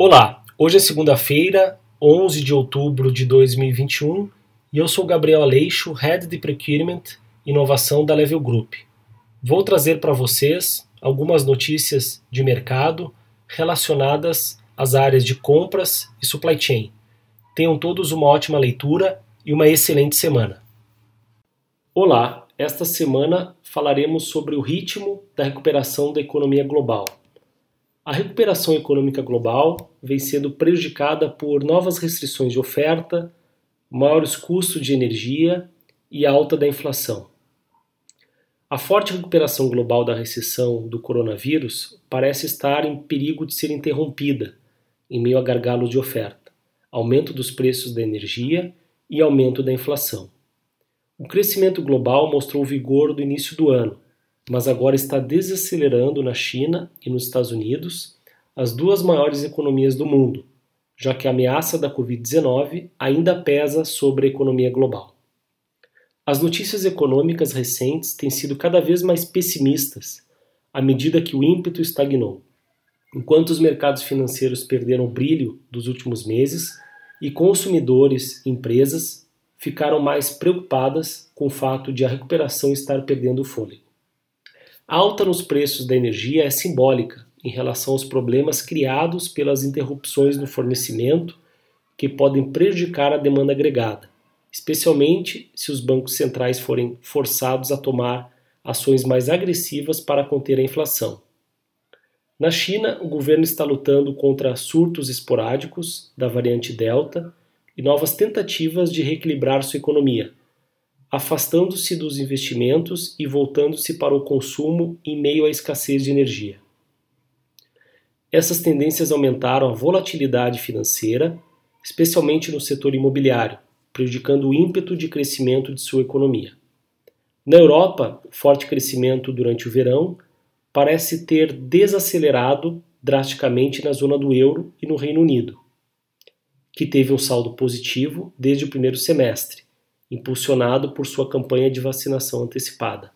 Olá, hoje é segunda-feira, 11 de outubro de 2021 e eu sou Gabriel Aleixo, Head de Procurement Inovação da Level Group. Vou trazer para vocês algumas notícias de mercado relacionadas às áreas de compras e supply chain. Tenham todos uma ótima leitura e uma excelente semana. Olá, esta semana falaremos sobre o ritmo da recuperação da economia global. A recuperação econômica global vem sendo prejudicada por novas restrições de oferta, maiores custos de energia e alta da inflação. A forte recuperação global da recessão do coronavírus parece estar em perigo de ser interrompida em meio a gargalos de oferta, aumento dos preços da energia e aumento da inflação. O crescimento global mostrou vigor do início do ano, mas agora está desacelerando na China e nos Estados Unidos, as duas maiores economias do mundo, já que a ameaça da Covid-19 ainda pesa sobre a economia global. As notícias econômicas recentes têm sido cada vez mais pessimistas à medida que o ímpeto estagnou. Enquanto os mercados financeiros perderam o brilho dos últimos meses e consumidores e empresas ficaram mais preocupadas com o fato de a recuperação estar perdendo o fôlego. Alta nos preços da energia é simbólica em relação aos problemas criados pelas interrupções no fornecimento que podem prejudicar a demanda agregada, especialmente se os bancos centrais forem forçados a tomar ações mais agressivas para conter a inflação. Na China, o governo está lutando contra surtos esporádicos da variante Delta e novas tentativas de reequilibrar sua economia, afastando-se dos investimentos e voltando-se para o consumo em meio à escassez de energia. Essas tendências aumentaram a volatilidade financeira, especialmente no setor imobiliário, prejudicando o ímpeto de crescimento de sua economia. Na Europa, o forte crescimento durante o verão parece ter desacelerado drasticamente na zona do euro e no Reino Unido, que teve um saldo positivo desde o primeiro semestre, impulsionado por sua campanha de vacinação antecipada.